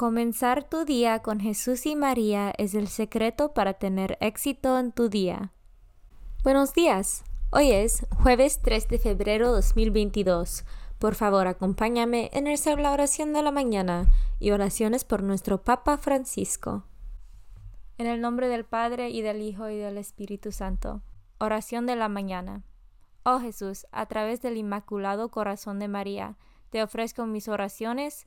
Comenzar tu día con Jesús y María es el secreto para tener éxito en tu día. Buenos días. Hoy es jueves 3 de febrero 2022. Por favor, acompáñame en la oración de la mañana y oraciones por nuestro Papa Francisco. En el nombre del Padre y del Hijo y del Espíritu Santo. Oración de la mañana. Oh Jesús, a través del Inmaculado Corazón de María, te ofrezco mis oraciones,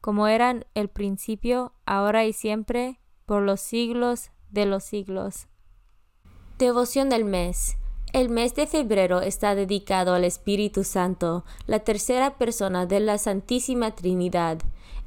como eran el principio, ahora y siempre, por los siglos de los siglos. Devoción del mes. El mes de febrero está dedicado al Espíritu Santo, la tercera persona de la Santísima Trinidad.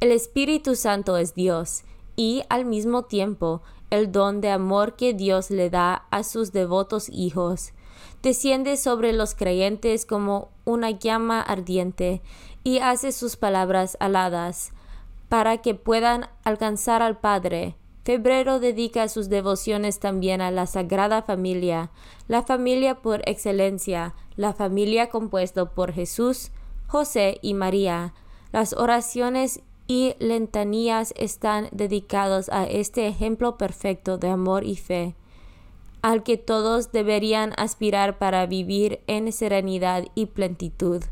El Espíritu Santo es Dios y, al mismo tiempo, el don de amor que Dios le da a sus devotos hijos. Desciende sobre los creyentes como una llama ardiente y hace sus palabras aladas para que puedan alcanzar al Padre. Febrero dedica sus devociones también a la Sagrada Familia, la familia por excelencia, la familia compuesta por Jesús, José y María. Las oraciones y lentanías están dedicados a este ejemplo perfecto de amor y fe, al que todos deberían aspirar para vivir en serenidad y plenitud.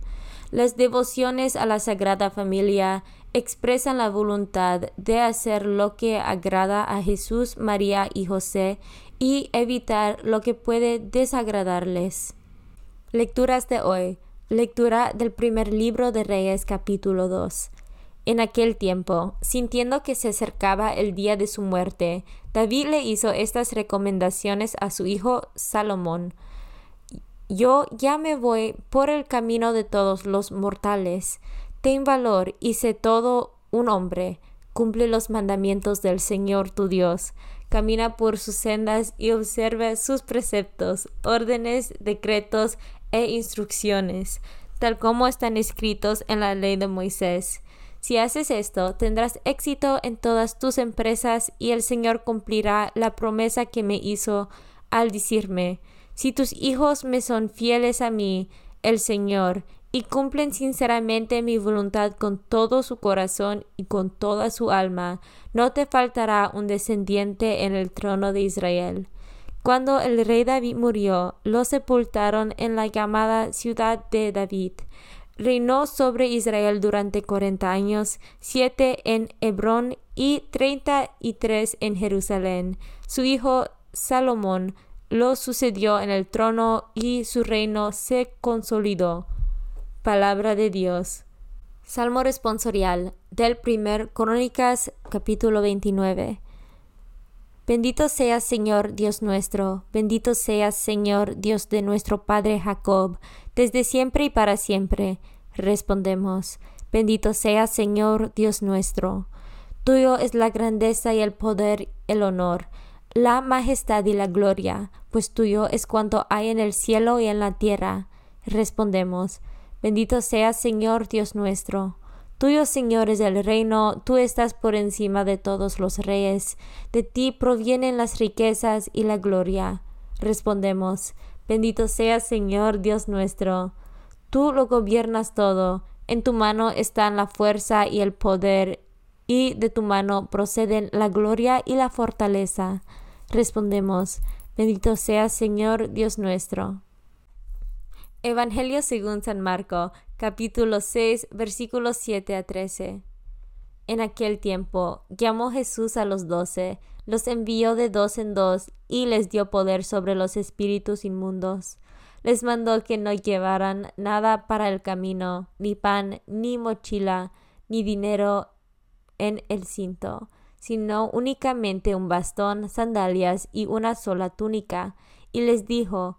Las devociones a la Sagrada Familia expresan la voluntad de hacer lo que agrada a Jesús, María y José y evitar lo que puede desagradarles. Lecturas de hoy. Lectura del primer libro de Reyes capítulo 2. En aquel tiempo, sintiendo que se acercaba el día de su muerte, David le hizo estas recomendaciones a su hijo Salomón. Yo ya me voy por el camino de todos los mortales. Ten valor y sé todo un hombre. Cumple los mandamientos del Señor tu Dios. Camina por sus sendas y observa sus preceptos, órdenes, decretos e instrucciones, tal como están escritos en la ley de Moisés. Si haces esto, tendrás éxito en todas tus empresas y el Señor cumplirá la promesa que me hizo al decirme, si tus hijos me son fieles a mí, el Señor, y cumplen sinceramente mi voluntad con todo su corazón y con toda su alma, no te faltará un descendiente en el trono de Israel. Cuando el rey David murió, lo sepultaron en la llamada ciudad de David. Reinó sobre Israel durante cuarenta años, siete en Hebrón y treinta y tres en Jerusalén. Su hijo Salomón lo sucedió en el trono y su reino se consolidó. Palabra de Dios. Salmo responsorial del primer Crónicas capítulo 29. Bendito seas, Señor Dios nuestro, bendito seas, Señor Dios de nuestro Padre Jacob, desde siempre y para siempre. Respondemos, bendito seas, Señor Dios nuestro. Tuyo es la grandeza y el poder, el honor, la majestad y la gloria, pues tuyo es cuanto hay en el cielo y en la tierra. Respondemos, bendito seas, Señor Dios nuestro. Tuyo, Señor, es el reino, tú estás por encima de todos los reyes, de ti provienen las riquezas y la gloria. Respondemos, bendito seas, Señor Dios nuestro. Tú lo gobiernas todo, en tu mano están la fuerza y el poder, y de tu mano proceden la gloria y la fortaleza. Respondemos, bendito seas, Señor Dios nuestro. Evangelio según San Marco, capítulo 6, versículos 7 a 13. En aquel tiempo llamó Jesús a los doce, los envió de dos en dos y les dio poder sobre los espíritus inmundos. Les mandó que no llevaran nada para el camino, ni pan, ni mochila, ni dinero en el cinto, sino únicamente un bastón, sandalias y una sola túnica. Y les dijo,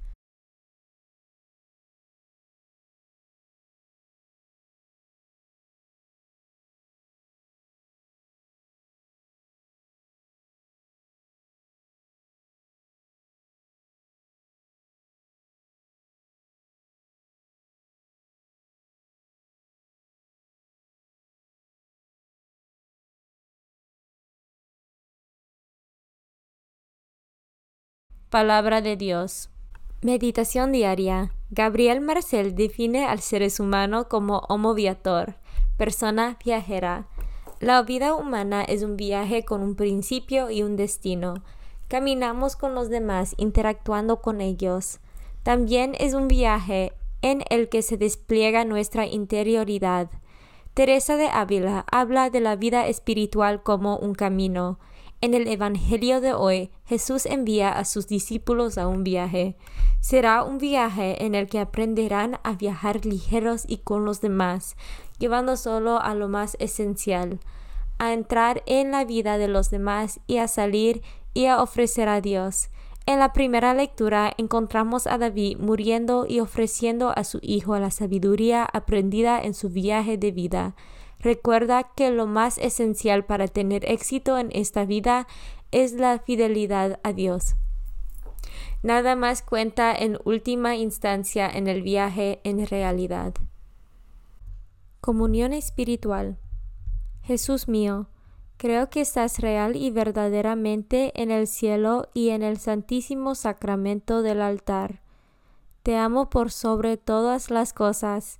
Palabra de Dios. Meditación diaria. Gabriel Marcel define al ser humano como homo viator, persona viajera. La vida humana es un viaje con un principio y un destino. Caminamos con los demás interactuando con ellos. También es un viaje en el que se despliega nuestra interioridad. Teresa de Ávila habla de la vida espiritual como un camino. En el Evangelio de hoy, Jesús envía a sus discípulos a un viaje. Será un viaje en el que aprenderán a viajar ligeros y con los demás, llevando solo a lo más esencial, a entrar en la vida de los demás y a salir y a ofrecer a Dios. En la primera lectura encontramos a David muriendo y ofreciendo a su hijo la sabiduría aprendida en su viaje de vida. Recuerda que lo más esencial para tener éxito en esta vida es la fidelidad a Dios. Nada más cuenta en última instancia en el viaje en realidad. Comunión espiritual. Jesús mío, creo que estás real y verdaderamente en el cielo y en el santísimo sacramento del altar. Te amo por sobre todas las cosas